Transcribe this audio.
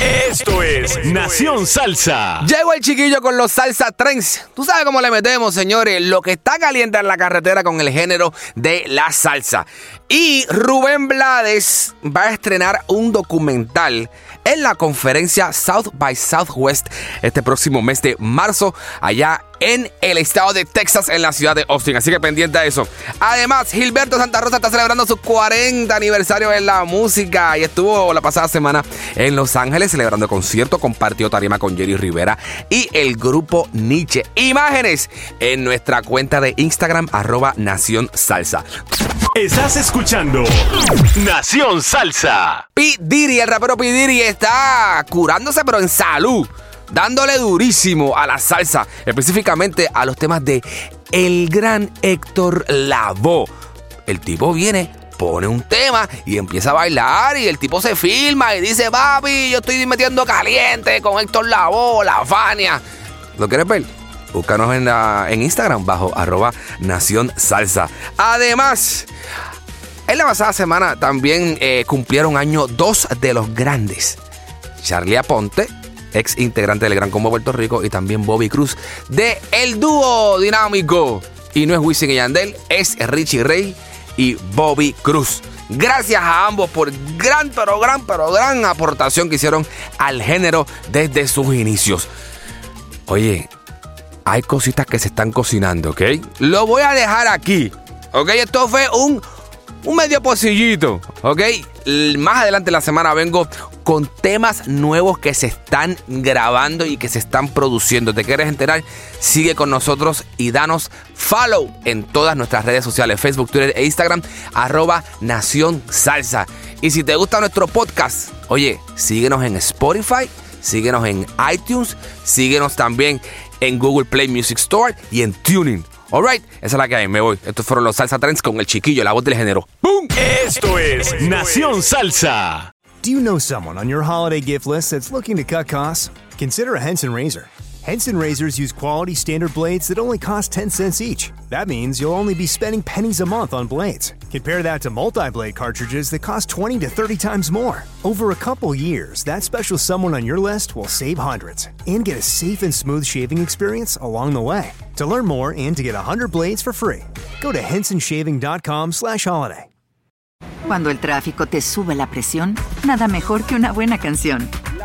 Esto es Nación Salsa. Llegó el chiquillo con los salsa trends. Tú sabes cómo le metemos, señores. Lo que está caliente en la carretera con el género de la salsa. Y Rubén Blades va a estrenar un documental en la conferencia South by Southwest este próximo mes de marzo, allá en el estado de Texas, en la ciudad de Austin. Así que pendiente a eso. Además, Gilberto Santa Rosa está celebrando su 40 aniversario en la música y estuvo la pasada semana en Los Ángeles celebrando concierto. Compartió tarima con Jerry Rivera y el grupo Nietzsche. Imágenes en nuestra cuenta de Instagram, arroba Nación Salsa. Estás escuchando Nación Salsa. P. Diddy, el rapero P. Diddy está curándose, pero en salud. Dándole durísimo a la salsa, específicamente a los temas de el gran Héctor Lavoe. El tipo viene, pone un tema y empieza a bailar y el tipo se filma y dice, papi, yo estoy metiendo caliente con Héctor Lavoe, la Fania. ¿Lo quieres ver? Búscanos en, la- en Instagram bajo arroba Nación Salsa. Además, en la pasada semana también eh, cumplieron año dos de los grandes. Charlie Aponte, ex integrante del Gran Combo Puerto Rico, y también Bobby Cruz de El Dúo Dinámico. Y no es Wisin y Yandel, es Richie Ray y Bobby Cruz. Gracias a ambos por gran, pero gran, pero gran aportación que hicieron al género desde sus inicios. Oye, hay cositas que se están cocinando, ¿ok? Lo voy a dejar aquí, ¿ok? Esto fue un, un medio pocillito, ¿ok? Más adelante en la semana vengo con temas nuevos que se están grabando y que se están produciendo. ¿Te quieres enterar? Sigue con nosotros y danos follow en todas nuestras redes sociales, Facebook, Twitter e Instagram, arroba Nación Salsa. Y si te gusta nuestro podcast, oye, síguenos en Spotify, síguenos en iTunes, síguenos también en Google Play Music Store y en Tuning. Alright, esa es la que hay, me voy. Estos fueron los Salsa Trends con el chiquillo, la voz del género. ¡Boom! Esto es Nación Salsa. Do you know someone on your holiday gift list that's looking to cut costs? Consider a Henson razor. Henson razors use quality standard blades that only cost 10 cents each. That means you'll only be spending pennies a month on blades. Compare that to multi blade cartridges that cost 20 to 30 times more. Over a couple years, that special someone on your list will save hundreds and get a safe and smooth shaving experience along the way. To learn more and to get 100 blades for free, go to hensonshaving.com/holiday. Cuando el tráfico te sube la presión, nada mejor que una buena canción.